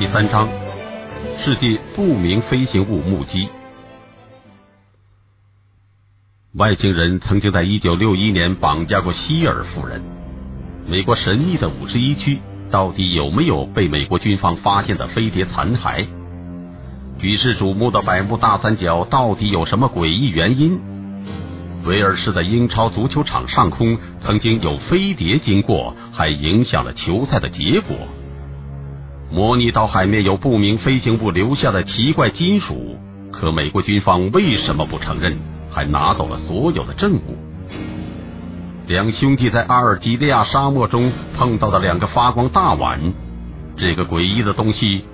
第三章：世界不明飞行物目击。外星人曾经在一九六一年绑架过希尔夫人。美国神秘的五十一区到底有没有被美国军方发现的飞碟残骸？举世瞩目的百慕大三角到底有什么诡异原因？威尔士的英超足球场上空曾经有飞碟经过，还影响了球赛的结果。模拟岛海面有不明飞行物留下的奇怪金属，可美国军方为什么不承认，还拿走了所有的证物？两兄弟在阿尔及利亚沙漠中碰到的两个发光大碗，这个诡异的东西，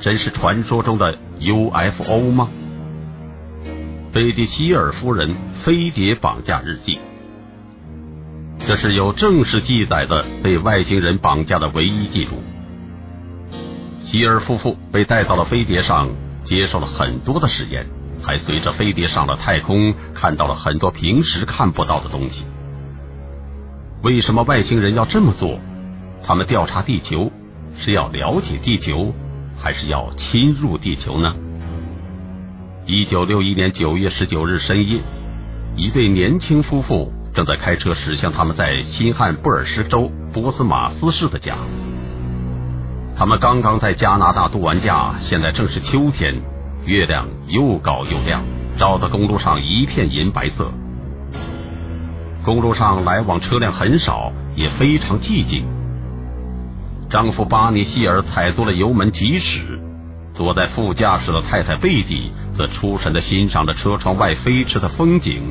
真是传说中的 UFO 吗？贝蒂希尔夫人飞碟绑架日记，这是有正式记载的被外星人绑架的唯一记录。吉尔夫妇被带到了飞碟上，接受了很多的实验，还随着飞碟上了太空，看到了很多平时看不到的东西。为什么外星人要这么做？他们调查地球是要了解地球，还是要侵入地球呢？一九六一年九月十九日深夜，一对年轻夫妇正在开车驶向他们在新罕布尔什州波斯马斯市的家。他们刚刚在加拿大度完假，现在正是秋天，月亮又高又亮，照的公路上一片银白色。公路上来往车辆很少，也非常寂静。丈夫巴尼希尔踩足了油门疾驶，坐在副驾驶的太太贝蒂。则出神的欣赏着车窗外飞驰的风景。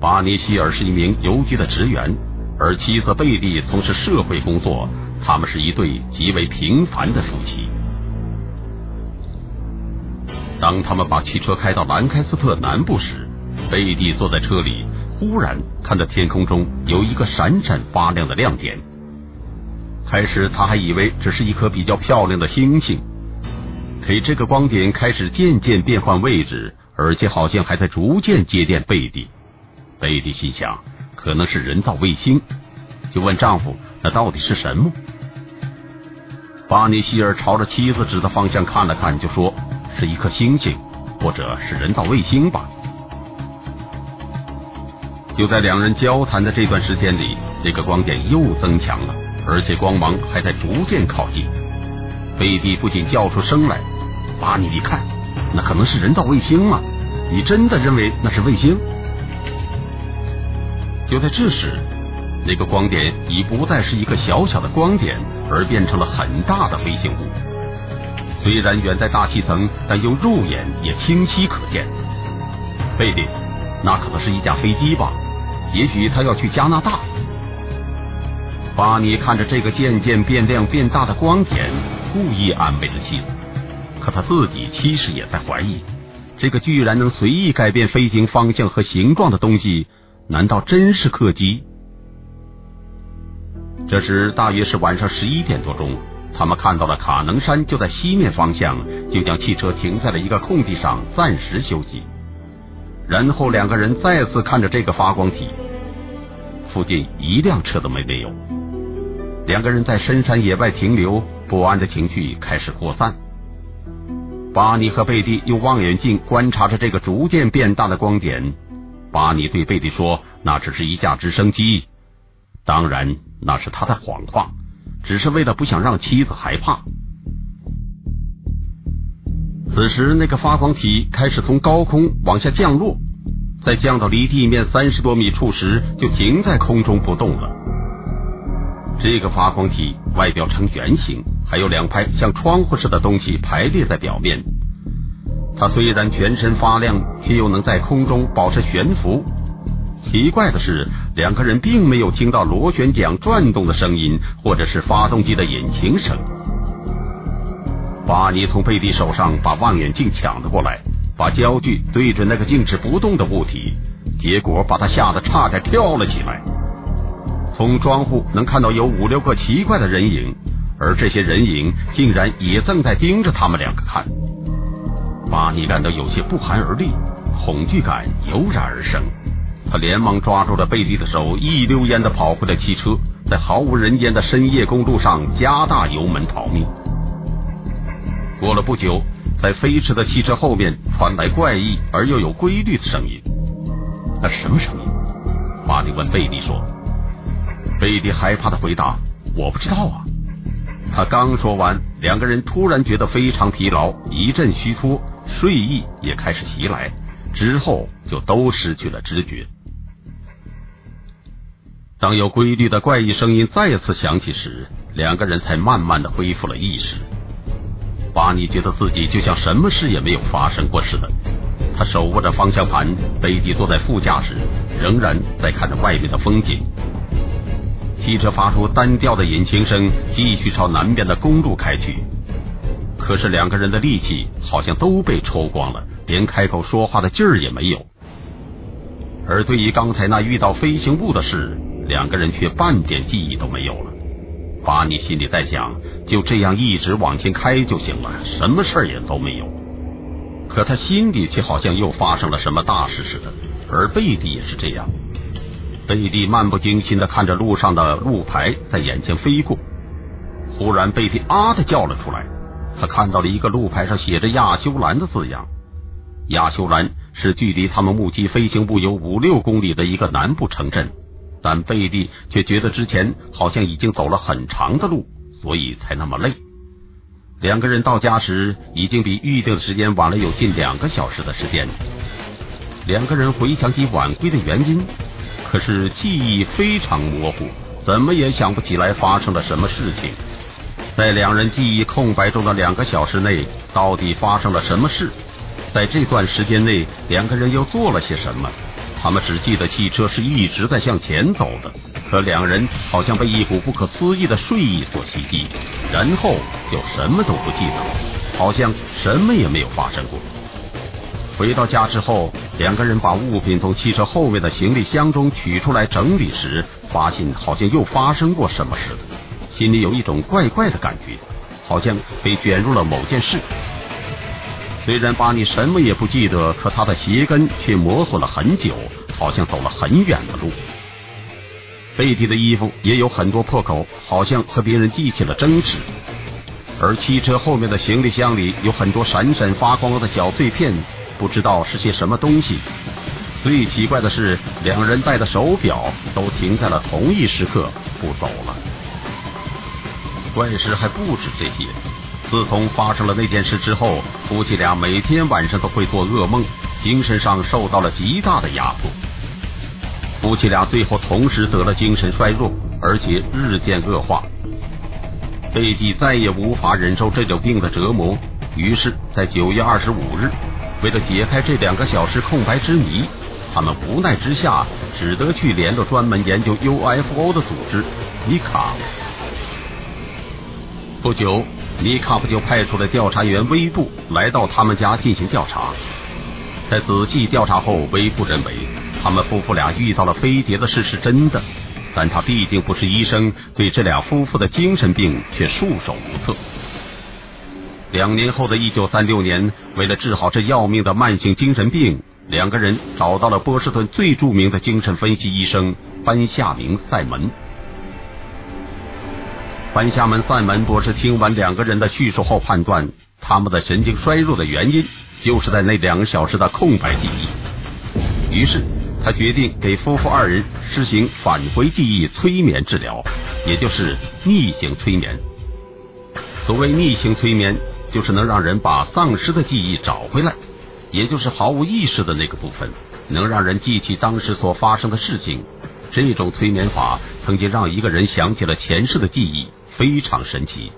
巴尼希尔是一名邮局的职员，而妻子贝蒂从事社会工作。他们是一对极为平凡的夫妻。当他们把汽车开到兰开斯特南部时，贝蒂坐在车里，忽然看到天空中有一个闪闪发亮的亮点。开始他还以为只是一颗比较漂亮的星星。可这个光点开始渐渐变换位置，而且好像还在逐渐接电贝蒂。贝蒂心想，可能是人造卫星，就问丈夫：“那到底是什么？”巴尼希尔朝着妻子指的方向看了看，就说：“是一颗星星，或者是人造卫星吧。”就在两人交谈的这段时间里，这个光点又增强了，而且光芒还在逐渐靠近。贝蒂不仅叫出声来：“巴尼，你看，那可能是人造卫星吗？你真的认为那是卫星？”就在这时，那个光点已不再是一个小小的光点，而变成了很大的飞行物。虽然远在大气层，但用肉眼也清晰可见。贝蒂，那可能是一架飞机吧？也许他要去加拿大。巴尼看着这个渐渐变亮变大的光点。故意安慰着妻子，可他自己其实也在怀疑，这个居然能随意改变飞行方向和形状的东西，难道真是客机？这时大约是晚上十一点多钟，他们看到了卡能山就在西面方向，就将汽车停在了一个空地上暂时休息。然后两个人再次看着这个发光体，附近一辆车都没没有。两个人在深山野外停留。不安的情绪开始扩散。巴尼和贝蒂用望远镜观察着这个逐渐变大的光点。巴尼对贝蒂说：“那只是一架直升机。”当然，那是他的谎话，只是为了不想让妻子害怕。此时，那个发光体开始从高空往下降落，在降到离地面三十多米处时，就停在空中不动了。这个发光体外表呈圆形。还有两排像窗户似的东西排列在表面。它虽然全身发亮，却又能在空中保持悬浮。奇怪的是，两个人并没有听到螺旋桨转动的声音，或者是发动机的引擎声。巴尼从贝蒂手上把望远镜抢了过来，把焦距对准那个静止不动的物体，结果把他吓得差点跳了起来。从窗户能看到有五六个奇怪的人影。而这些人影竟然也正在盯着他们两个看，巴尼感到有些不寒而栗，恐惧感油然而生。他连忙抓住了贝蒂的手，一溜烟的跑回了汽车，在毫无人烟的深夜公路上加大油门逃命。过了不久，在飞驰的汽车后面传来怪异而又有规律的声音。那什么声音？巴尼问贝蒂说。贝蒂害怕的回答：“我不知道啊。”他刚说完，两个人突然觉得非常疲劳，一阵虚脱，睡意也开始袭来，之后就都失去了知觉。当有规律的怪异声音再次响起时，两个人才慢慢的恢复了意识。巴尼觉得自己就像什么事也没有发生过似的，他手握着方向盘，贝蒂坐在副驾驶，仍然在看着外面的风景。汽车发出单调的引擎声，继续朝南边的公路开去。可是两个人的力气好像都被抽光了，连开口说话的劲儿也没有。而对于刚才那遇到飞行物的事，两个人却半点记忆都没有了。巴尼心里在想，就这样一直往前开就行了，什么事儿也都没有。可他心里却好像又发生了什么大事似的。而贝蒂也是这样。贝蒂漫不经心的看着路上的路牌在眼前飞过，忽然贝蒂啊的叫了出来。他看到了一个路牌上写着亚修兰的字样。亚修兰是距离他们目击飞行物有五六公里的一个南部城镇，但贝蒂却觉得之前好像已经走了很长的路，所以才那么累。两个人到家时，已经比预定的时间晚了有近两个小时的时间。两个人回想起晚归的原因。可是记忆非常模糊，怎么也想不起来发生了什么事情。在两人记忆空白中的两个小时内，到底发生了什么事？在这段时间内，两个人又做了些什么？他们只记得汽车是一直在向前走的，可两人好像被一股不可思议的睡意所袭击，然后就什么都不记得了，好像什么也没有发生过。回到家之后，两个人把物品从汽车后面的行李箱中取出来整理时，发现好像又发生过什么似的，心里有一种怪怪的感觉，好像被卷入了某件事。虽然巴尼什么也不记得，可他的鞋跟却摩挲了很久，好像走了很远的路。贝蒂的衣服也有很多破口，好像和别人记起了争执。而汽车后面的行李箱里有很多闪闪发光的小碎片。不知道是些什么东西。最奇怪的是，两人戴的手表都停在了同一时刻不走了。怪事还不止这些。自从发生了那件事之后，夫妻俩每天晚上都会做噩梦，精神上受到了极大的压迫。夫妻俩最后同时得了精神衰弱，而且日渐恶化。贝蒂再也无法忍受这种病的折磨，于是，在九月二十五日。为了解开这两个小时空白之谜，他们无奈之下只得去联络专门研究 UFO 的组织尼卡。不久，尼卡不就派出了调查员威布来到他们家进行调查。在仔细调查后，威布认为他们夫妇俩遇到了飞碟的事是真的，但他毕竟不是医生，对这俩夫妇的精神病却束手无策。两年后的一九三六年，为了治好这要命的慢性精神病，两个人找到了波士顿最著名的精神分析医生班夏明·塞门。班夏门·塞门博士听完两个人的叙述后，判断他们的神经衰弱的原因就是在那两个小时的空白记忆。于是，他决定给夫妇二人实行返回记忆催眠治疗，也就是逆行催眠。所谓逆行催眠。就是能让人把丧失的记忆找回来，也就是毫无意识的那个部分，能让人记起当时所发生的事情。这种催眠法曾经让一个人想起了前世的记忆，非常神奇。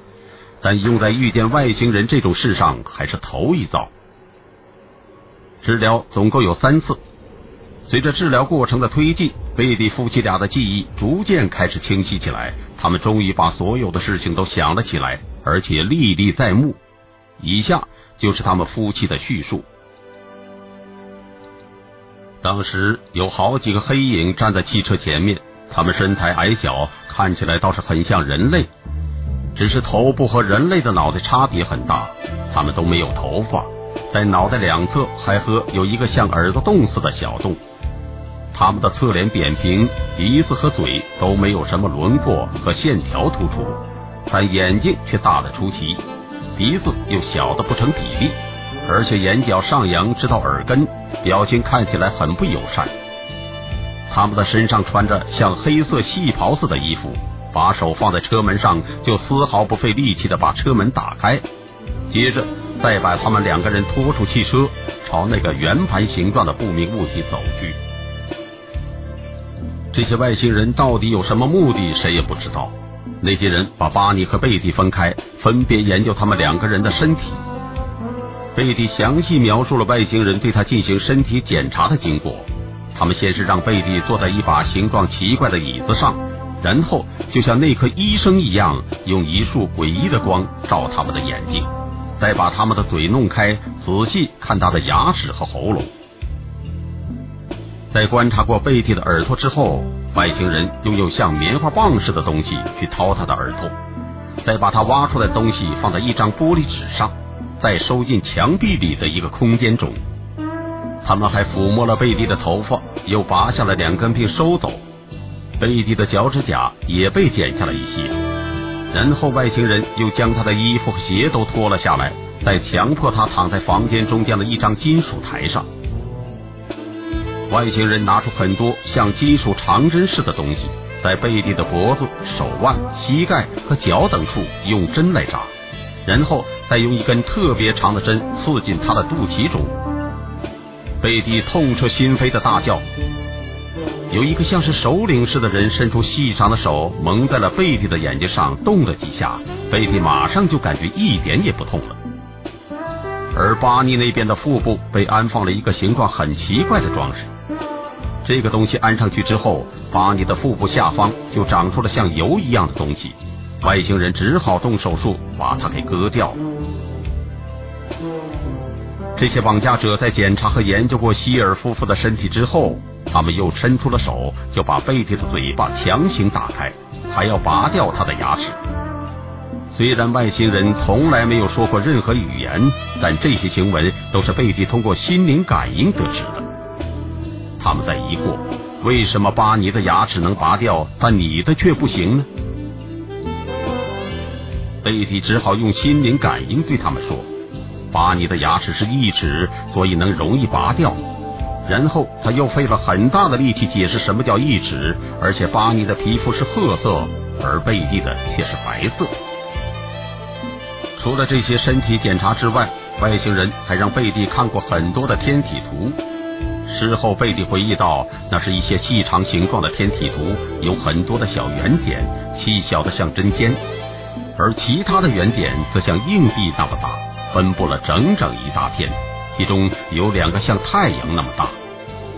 但用在遇见外星人这种事上还是头一遭。治疗总共有三次，随着治疗过程的推进，贝蒂夫妻俩的记忆逐渐开始清晰起来，他们终于把所有的事情都想了起来，而且历历在目。以下就是他们夫妻的叙述。当时有好几个黑影站在汽车前面，他们身材矮小，看起来倒是很像人类，只是头部和人类的脑袋差别很大。他们都没有头发，在脑袋两侧还和有一个像耳朵洞似的小洞。他们的侧脸扁平，鼻子和嘴都没有什么轮廓和线条突出，但眼睛却大得出奇。鼻子又小的不成比例，而且眼角上扬直到耳根，表情看起来很不友善。他们的身上穿着像黑色细袍似的衣服，把手放在车门上，就丝毫不费力气的把车门打开，接着再把他们两个人拖出汽车，朝那个圆盘形状的不明物体走去。这些外星人到底有什么目的，谁也不知道。那些人把巴尼和贝蒂分开，分别研究他们两个人的身体。贝蒂详细描述了外星人对他进行身体检查的经过。他们先是让贝蒂坐在一把形状奇怪的椅子上，然后就像那颗医生一样，用一束诡异的光照他们的眼睛，再把他们的嘴弄开，仔细看他的牙齿和喉咙。在观察过贝蒂的耳朵之后，外星人又用像棉花棒似的东西去掏他的耳朵，再把他挖出来的东西放在一张玻璃纸上，再收进墙壁里的一个空间中。他们还抚摸了贝蒂的头发，又拔下了两根并收走。贝蒂的脚趾甲也被剪下了一些。然后外星人又将他的衣服和鞋都脱了下来，再强迫他躺在房间中间的一张金属台上。外星人拿出很多像金属长针似的东西，在贝蒂的脖子、手腕、膝盖和脚等处用针来扎，然后再用一根特别长的针刺进他的肚脐中。贝蒂痛彻心扉的大叫。有一个像是首领似的人伸出细长的手，蒙在了贝蒂的眼睛上，动了几下，贝蒂马上就感觉一点也不痛了。而巴尼那边的腹部被安放了一个形状很奇怪的装饰。这个东西安上去之后，巴尼的腹部下方就长出了像油一样的东西，外星人只好动手术把它给割掉。这些绑架者在检查和研究过希尔夫妇的身体之后，他们又伸出了手，就把贝蒂的嘴巴强行打开，还要拔掉他的牙齿。虽然外星人从来没有说过任何语言，但这些行为都是贝蒂通过心灵感应得知的。他们在疑惑，为什么巴尼的牙齿能拔掉，但你的却不行呢？贝蒂只好用心灵感应对他们说：“巴尼的牙齿是义齿，所以能容易拔掉。”然后他又费了很大的力气解释什么叫一指，而且巴尼的皮肤是褐色，而贝蒂的却是白色。除了这些身体检查之外，外星人还让贝蒂看过很多的天体图。事后，贝蒂回忆道：“那是一些细长形状的天体图，有很多的小圆点，细小的像针尖；而其他的圆点则像硬币那么大，分布了整整一大片。其中有两个像太阳那么大，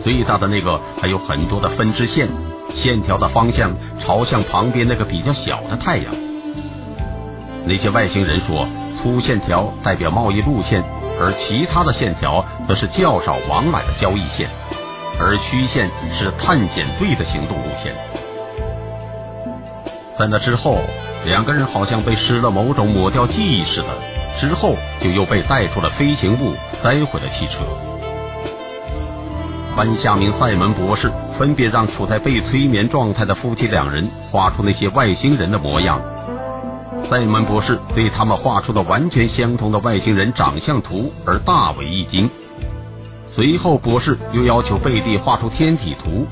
最大的那个还有很多的分支线，线条的方向朝向旁边那个比较小的太阳。那些外星人说，粗线条代表贸易路线。”而其他的线条则是较少往来的交易线，而虚线是探险队的行动路线。在那之后，两个人好像被施了某种抹掉记忆似的，之后就又被带出了飞行物，塞回了汽车。班夏明·塞门博士分别让处在被催眠状态的夫妻两人画出那些外星人的模样。塞门博士对他们画出的完全相同的外星人长相图而大为一惊。随后，博士又要求贝蒂画出天体图。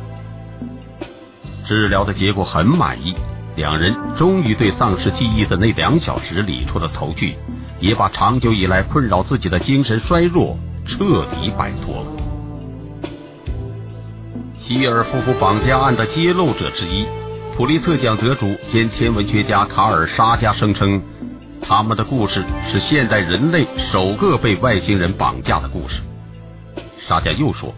治疗的结果很满意，两人终于对丧失记忆的那两小时理出了头绪，也把长久以来困扰自己的精神衰弱彻底摆脱了。希尔夫妇绑架案的揭露者之一。普利策奖得主兼天文学家卡尔·沙加声称，他们的故事是现代人类首个被外星人绑架的故事。沙加又说，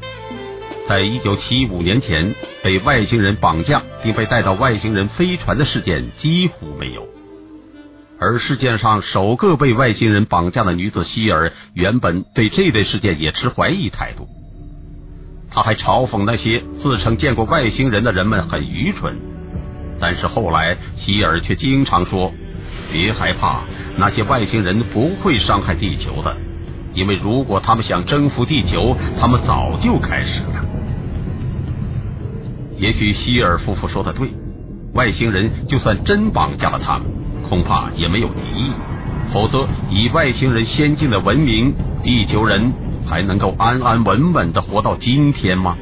在一九七五年前被外星人绑架并被带到外星人飞船的事件几乎没有。而世界上首个被外星人绑架的女子希尔，原本对这类事件也持怀疑态度。他还嘲讽那些自称见过外星人的人们很愚蠢。但是后来，希尔却经常说：“别害怕，那些外星人不会伤害地球的，因为如果他们想征服地球，他们早就开始了。”也许希尔夫妇说的对，外星人就算真绑架了他们，恐怕也没有敌意，否则，以外星人先进的文明，地球人还能够安安稳稳的活到今天吗？